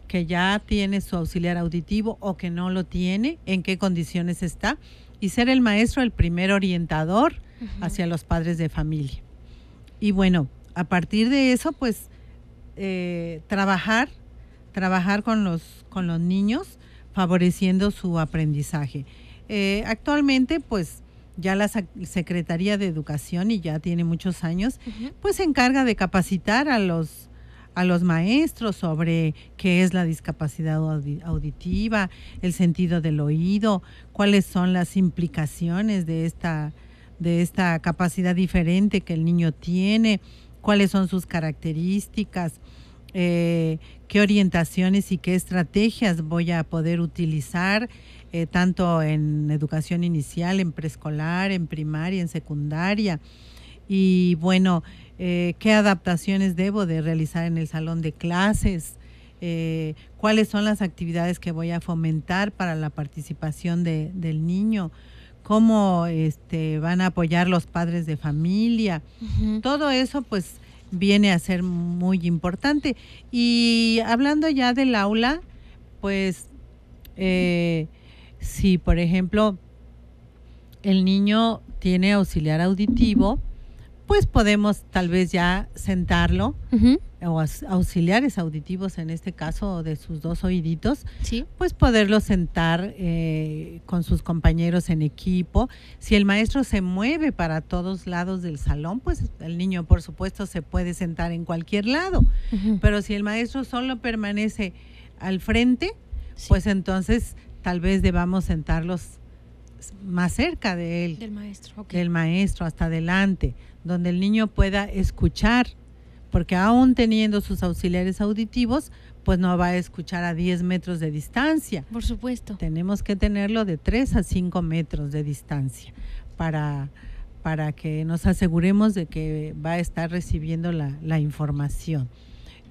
que ya tiene su auxiliar auditivo o que no lo tiene, en qué condiciones está, y ser el maestro el primer orientador hacia los padres de familia. Y bueno, a partir de eso, pues eh, trabajar, trabajar con los, con los niños, favoreciendo su aprendizaje. Eh, actualmente, pues ya la Secretaría de Educación, y ya tiene muchos años, pues se encarga de capacitar a los a los maestros sobre qué es la discapacidad audi- auditiva, el sentido del oído, cuáles son las implicaciones de esta de esta capacidad diferente que el niño tiene, cuáles son sus características, eh, qué orientaciones y qué estrategias voy a poder utilizar eh, tanto en educación inicial, en preescolar, en primaria, en secundaria. Y bueno, eh, qué adaptaciones debo de realizar en el salón de clases, eh, cuáles son las actividades que voy a fomentar para la participación de- del niño, cómo este, van a apoyar los padres de familia. Todo eso pues viene a ser muy importante. Y hablando ya del aula, pues eh, si por ejemplo el niño tiene auxiliar auditivo, pues podemos tal vez ya sentarlo o auxiliares auditivos en este caso de sus dos oíditos, Sí. pues poderlo sentar eh, con sus compañeros en equipo. Si el maestro se mueve para todos lados del salón, pues el niño por supuesto se puede sentar en cualquier lado. Pero si el maestro solo permanece al frente, Sí. pues entonces tal vez debamos sentarlos más cerca de él Del maestro. del maestro hasta adelante, donde el niño pueda escuchar, porque aún teniendo sus auxiliares auditivos, pues no va a escuchar a 10 metros de distancia. Por supuesto. Tenemos que tenerlo de 3 a 5 metros de distancia para, para que nos aseguremos de que va a estar recibiendo la, la información.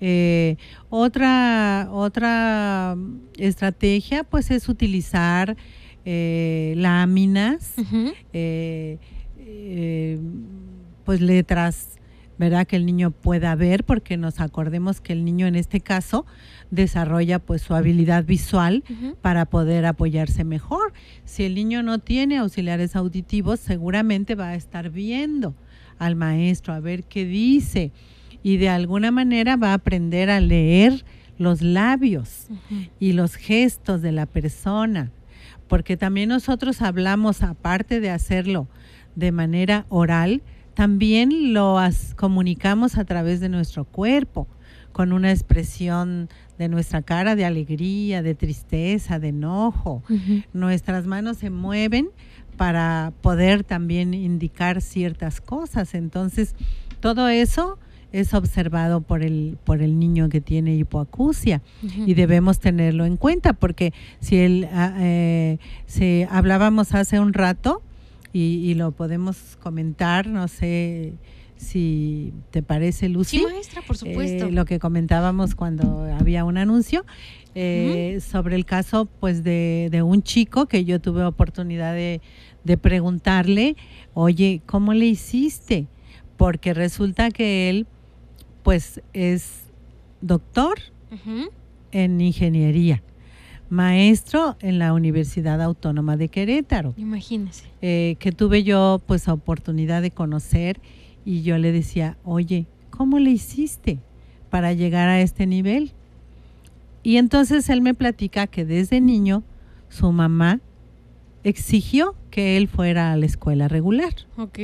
Eh, otra, otra estrategia pues es utilizar eh, láminas, eh, eh, pues letras ¿verdad? Que el niño pueda ver, porque nos acordemos que el niño en este caso desarrolla pues su habilidad visual para poder apoyarse mejor. Si el niño no tiene auxiliares auditivos, seguramente va a estar viendo al maestro a ver qué dice y de alguna manera va a aprender a leer los labios y los gestos de la persona, porque también nosotros hablamos, aparte de hacerlo de manera oral, también lo comunicamos a través de nuestro cuerpo, con una expresión de nuestra cara de alegría, de tristeza, de enojo. Nuestras manos se mueven para poder también indicar ciertas cosas. Entonces, todo eso es observado por el, por el niño que tiene hipoacusia y debemos tenerlo en cuenta porque si el, ah, eh, si hablábamos hace un rato y, y lo podemos comentar, no sé si te parece, Lucy. Sí, maestra, por supuesto. Eh, lo que comentábamos cuando había un anuncio eh, sobre el caso pues de, de un chico que yo tuve oportunidad de, de preguntarle, oye, ¿cómo le hiciste? Porque resulta que él pues es doctor en ingeniería, maestro en la Universidad Autónoma de Querétaro Imagínese. eh, que tuve yo pues oportunidad de conocer y yo le decía, oye, ¿cómo le hiciste para llegar a este nivel? Y entonces él me platica que desde niño su mamá exigió que él fuera a la escuela regular Ok.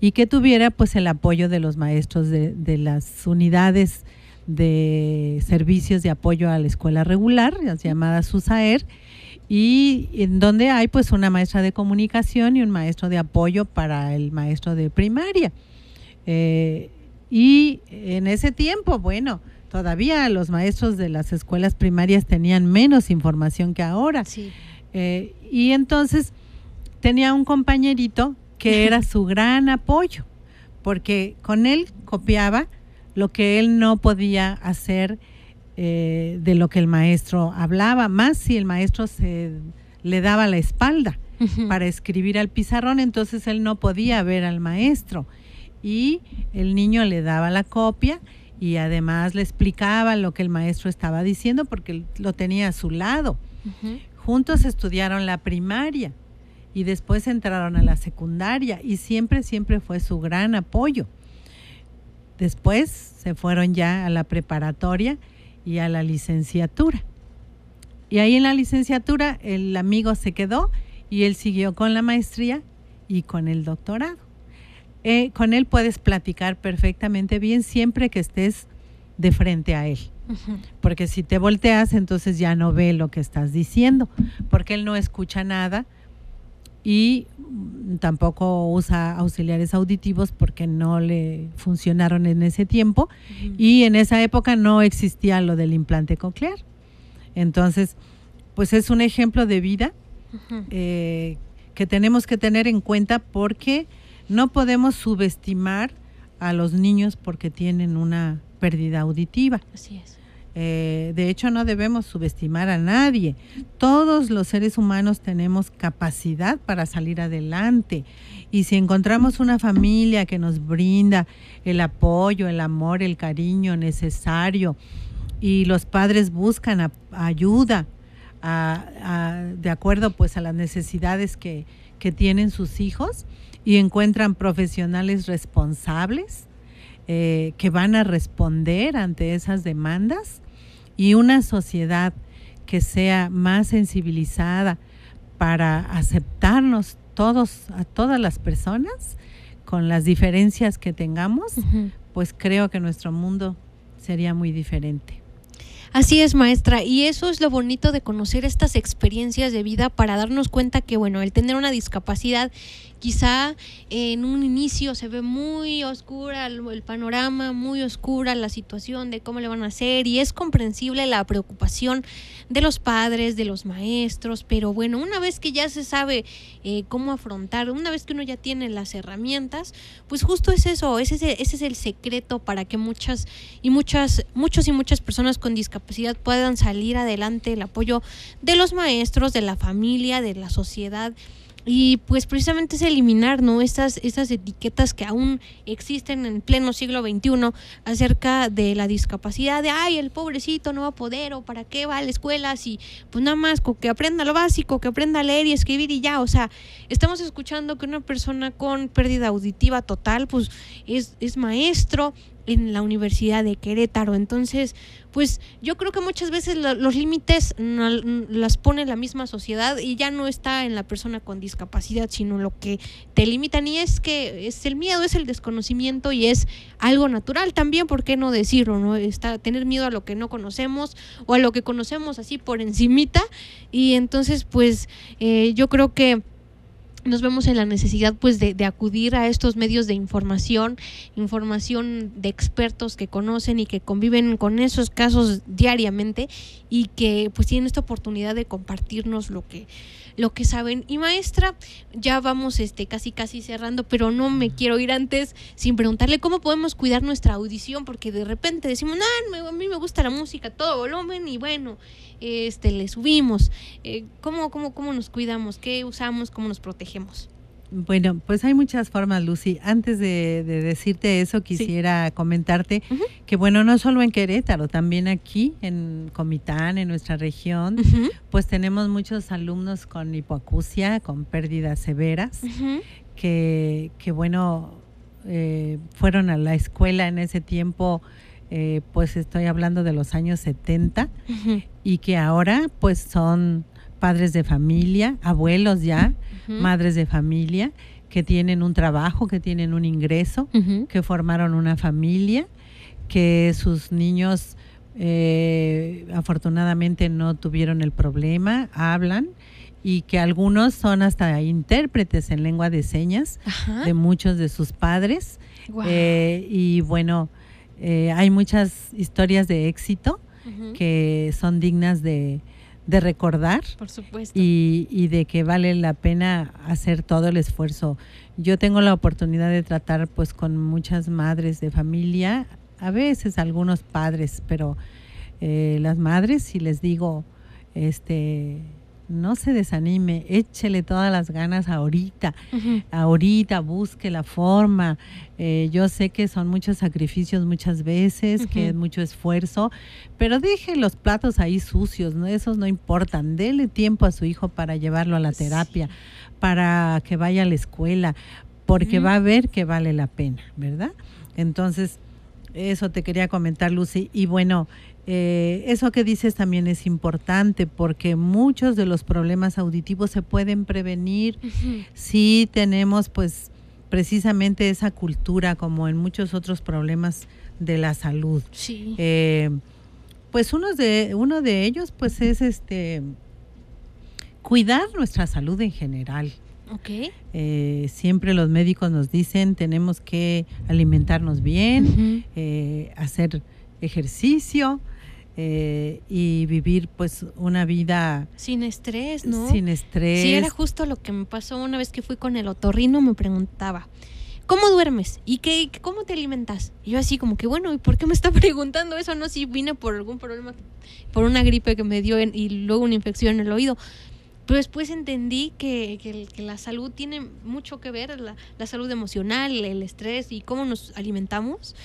y que tuviera pues el apoyo de los maestros de, de las unidades de servicios de apoyo a la escuela regular, las llamadas SUSAER, y en donde hay pues una maestra de comunicación y un maestro de apoyo para el maestro de primaria. Eh, y en ese tiempo, bueno, todavía los maestros de las escuelas primarias tenían menos información que ahora. Sí. Eh, y entonces tenía un compañerito que era su gran apoyo, porque con él copiaba lo que él no podía hacer eh, de lo que el maestro hablaba, más si el maestro se le daba la espalda para escribir al pizarrón, entonces él no podía ver al maestro. Y el niño le daba la copia y además le explicaba lo que el maestro estaba diciendo porque lo tenía a su lado. Juntos estudiaron la primaria y después entraron a la secundaria y siempre, siempre fue su gran apoyo. Después se fueron ya a la preparatoria y a la licenciatura. Y ahí en la licenciatura el amigo se quedó y él siguió con la maestría y con el doctorado. Eh, con él puedes platicar perfectamente bien siempre que estés de frente a él. Porque si te volteas entonces ya no ve lo que estás diciendo, porque él no escucha nada y tampoco usa auxiliares auditivos porque no le funcionaron en ese tiempo. Y en esa época no existía lo del implante coclear. Entonces, pues es un ejemplo de vida eh, que tenemos que tener en cuenta porque no podemos subestimar a los niños porque tienen una pérdida auditiva. Así es. Eh, de hecho, no debemos subestimar a nadie. Todos los seres humanos tenemos capacidad para salir adelante. Y si encontramos una familia que nos brinda el apoyo, el amor, el cariño necesario, y los padres buscan a- ayuda a- a- de acuerdo pues a las necesidades que, que tienen sus hijos y encuentran profesionales responsables eh, que van a responder ante esas demandas y una sociedad que sea más sensibilizada para aceptarnos todos a todas las personas con las diferencias que tengamos, pues creo que nuestro mundo sería muy diferente. Así es, maestra, y eso es lo bonito de conocer estas experiencias de vida para darnos cuenta que, bueno, el tener una discapacidad quizá en un inicio se ve muy oscura el, panorama, muy oscura la situación de cómo le van a hacer y es comprensible la preocupación de los padres, de los maestros, pero bueno, una vez que ya se sabe eh, cómo afrontar, una vez que uno ya tiene las herramientas, pues justo es eso, ese es el, ese es el secreto para que muchas y muchas, muchos y muchas personas con discapacidad puedan salir adelante, el apoyo de los maestros, de la familia, de la sociedad y pues precisamente es eliminar no estas estas etiquetas que aún existen en pleno siglo XXI acerca de la discapacidad de ay el pobrecito no va a poder o para qué va a la escuela si pues nada más con que aprenda lo básico que aprenda a leer y escribir y ya o sea estamos escuchando que una persona con pérdida auditiva total pues es, es maestro en la Universidad de Querétaro. Entonces, pues yo creo que muchas veces lo- los límites las pone la misma sociedad y ya no está en la persona con discapacidad, sino lo que te limitan y es que es el miedo, es el desconocimiento y es algo natural también, ¿por qué no decirlo? ¿no? Está tener miedo a lo que no conocemos o a lo que conocemos así por encimita y entonces pues eh, yo creo que nos vemos en la necesidad pues de, de acudir a estos medios de información, información de expertos que conocen y que conviven con esos casos diariamente y que pues tienen esta oportunidad de compartirnos lo que lo que saben. Y maestra, ya vamos este casi casi cerrando, pero no me quiero ir antes sin preguntarle cómo podemos cuidar nuestra audición, porque de repente decimos, no, a mí me gusta la música, todo volumen, y bueno, este le subimos. Eh, ¿cómo, cómo, ¿Cómo nos cuidamos? ¿Qué usamos? ¿Cómo nos protegemos? Bueno, pues hay muchas formas, Lucy. Antes de, de decirte eso, quisiera comentarte que, bueno, no solo en Querétaro, también aquí en Comitán, en nuestra región, pues tenemos muchos alumnos con hipoacusia, con pérdidas severas, que, que bueno, eh, fueron a la escuela en ese tiempo, eh, pues estoy hablando de los años 70, ujú, y que ahora pues son padres de familia, abuelos ya, madres de familia, que tienen un trabajo, que tienen un ingreso, que formaron una familia, que sus niños eh, afortunadamente no tuvieron el problema, hablan y que algunos son hasta intérpretes en lengua de señas Ajá. de muchos de sus padres. Eh, y bueno, eh, hay muchas historias de éxito que son dignas de, de recordar Por supuesto. y, y de que vale la pena hacer todo el esfuerzo. Yo tengo la oportunidad de tratar pues con muchas madres de familia, a veces algunos padres, pero eh, las madres si les digo, este, no se desanime, échele todas las ganas ahorita, ahorita busque la forma. Eh, yo sé que son muchos sacrificios muchas veces, que es mucho esfuerzo, pero deje los platos ahí sucios, ¿no? esos no importan. Dele tiempo a su hijo para llevarlo a la terapia, para que vaya a la escuela, porque va a ver que vale la pena, ¿verdad? Entonces, eso te quería comentar, Lucy. Y bueno, eh, eso que dices también es importante porque muchos de los problemas auditivos se pueden prevenir sí tenemos pues precisamente esa cultura como en muchos otros problemas de la salud. Sí. Eh, pues uno de, uno de ellos pues es este cuidar nuestra salud en general. ok. Eh, siempre los médicos nos dicen tenemos que alimentarnos bien, eh, hacer ejercicio eh, y vivir pues una vida Sin estrés, ¿no? sin estrés. Sí, era justo lo que me pasó una vez que fui con el otorrino, me preguntaba, ¿cómo duermes? ¿Y qué, cómo te alimentas? Y yo así como que, bueno, ¿y por qué me está <laughs> preguntando eso? No, si vine por algún problema, por una gripe que me dio en- y luego una infección en el oído. Pero después entendí que, que que la salud tiene mucho que ver, la, la salud emocional, el estrés y cómo nos alimentamos,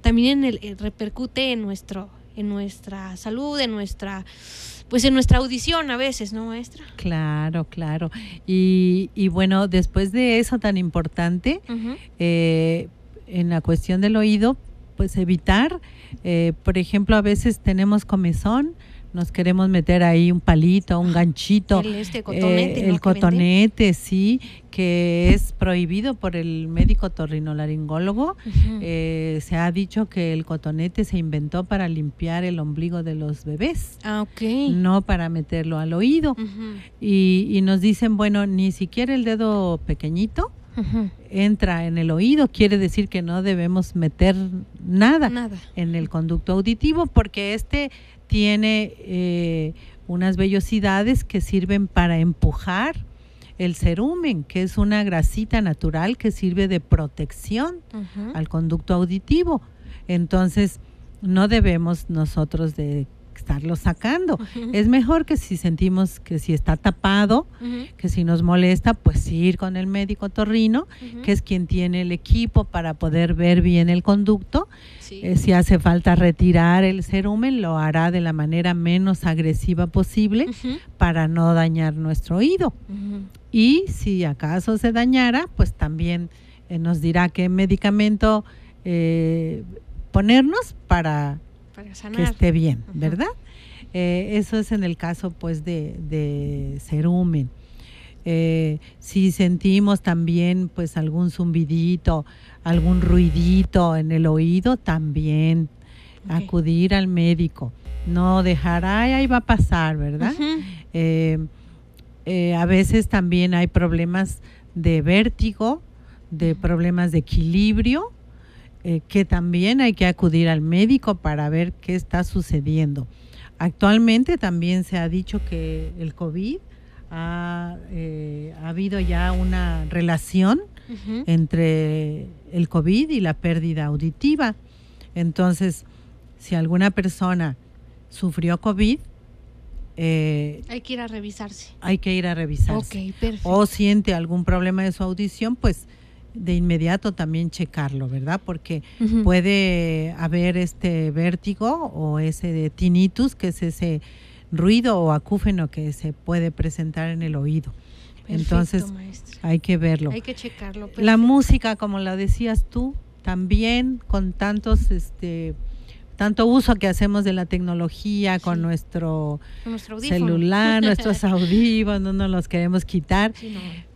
también en el, eh, repercute en nuestro en nuestra salud, en nuestra pues en nuestra audición a veces, ¿no, maestra? Claro, claro. Y, y bueno, después de eso tan importante, eh, en la cuestión del oído, pues evitar, eh, por ejemplo, a veces tenemos comezón, nos queremos meter ahí un palito, un ganchito. El este cotonete, eh, ¿no? el cotonete, sí, que es prohibido por el médico torrinolaringólogo. Ujú. Eh, se ha dicho que el cotonete se inventó para limpiar el ombligo de los bebés, ah, ok. no para meterlo al oído. Y, y nos dicen, bueno, ni siquiera el dedo pequeñito entra en el oído, quiere decir que no debemos meter nada Nada. en el conducto auditivo porque este tiene eh, unas vellosidades que sirven para empujar el cerumen, que es una grasita natural que sirve de protección al conducto auditivo. Entonces, no debemos nosotros de estarlo sacando. Es mejor que si sentimos que si está tapado, que si nos molesta, pues ir con el médico torrino, que es quien tiene el equipo para poder ver bien el conducto. Eh, si hace falta retirar el cerumen, lo hará de la manera menos agresiva posible para no dañar nuestro oído. Y si acaso se dañara, pues también eh, nos dirá qué medicamento eh, ponernos para, que esté bien, ¿verdad? Eh, eso es en el caso pues de, de cerumen. si sentimos también pues algún zumbidito, algún ruidito en el oído, también acudir al médico. No dejar, ay, ahí va a pasar, ¿verdad? a veces también hay problemas de vértigo, de problemas de equilibrio, eh, que también hay que acudir al médico para ver qué está sucediendo. Actualmente también se ha dicho que el COVID ha, eh, habido ya una relación entre el COVID y la pérdida auditiva. Entonces, si alguna persona sufrió COVID, eh, hay que ir a revisarse. Hay que ir a revisarse. O siente algún problema de su audición, pues de inmediato también checarlo, ¿verdad? Porque puede haber este vértigo o ese de tinnitus, que es ese ruido o acúfeno que se puede presentar en el oído. Entonces hay que verlo. Hay que checarlo. La música, como la decías tú, también con tantos este tanto uso que hacemos de la tecnología con nuestro, celular, <laughs> nuestros audífonos, no nos los queremos quitar.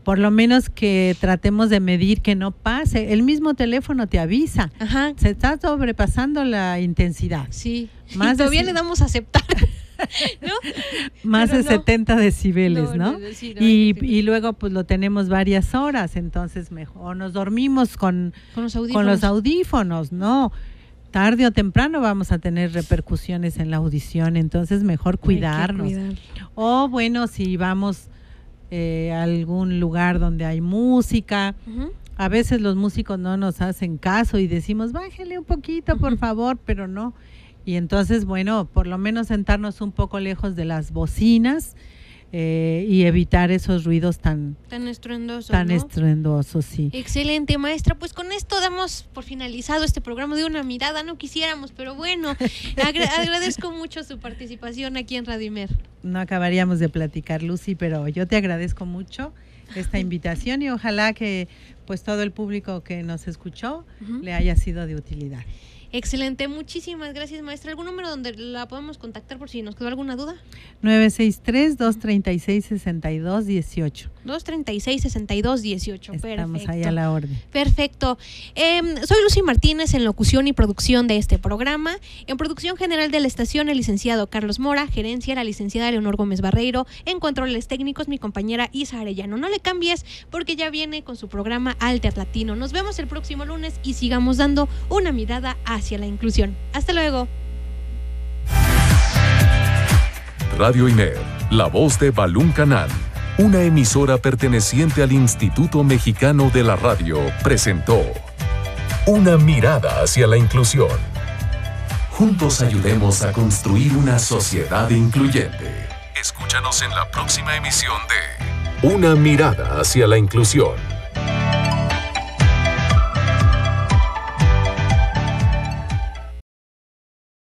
Por lo menos que tratemos de medir que no pase. El mismo teléfono te avisa. Se está sobrepasando la intensidad. Sí. Más todavía le damos a aceptar. <laughs> ¿No? Más de 70 decibeles, ¿no? y, y, luego pues lo tenemos varias horas, entonces mejor nos dormimos con, con, los, con los audífonos, ¿no? Tarde o temprano vamos a tener repercusiones en la audición, entonces mejor cuidarnos. O bueno, si vamos eh, a algún lugar donde hay música, a veces los músicos no nos hacen caso y decimos, bájele un poquito, por favor, pero no. Y entonces, bueno, por lo menos sentarnos un poco lejos de las bocinas eh, y evitar esos ruidos tan tan estruendosos. Tan estruendosos, sí. Excelente, maestra. Pues con esto damos por finalizado este programa de una mirada. No quisiéramos, pero bueno, <laughs> agradezco mucho su participación aquí en Radimer. No acabaríamos de platicar, Lucy, pero yo te agradezco mucho esta <laughs> invitación y ojalá que pues todo el público que nos escuchó le haya sido de utilidad. Excelente, muchísimas gracias maestra. ¿Algún número donde la podemos contactar por si nos quedó alguna duda? 963-236-6218. 236-6218, Estamos ahí a la orden. Perfecto. Em, soy Lucy Martínez en locución y producción de este programa. En producción general de la estación, el licenciado Carlos Mora, gerencia la licenciada Leonor Gómez Barreiro, en controles técnicos mi compañera Isa Arellano. No le cambies porque ya viene con su programa Alter Latino. Nos vemos el próximo lunes y sigamos dando una mirada a hacia la inclusión. Hasta luego. Radio INER, la voz de Balún Canal, una emisora perteneciente al Instituto Mexicano de la Radio, presentó Una mirada hacia la inclusión. Juntos ayudemos a construir una sociedad incluyente. Escúchanos en la próxima emisión de Una mirada hacia la inclusión.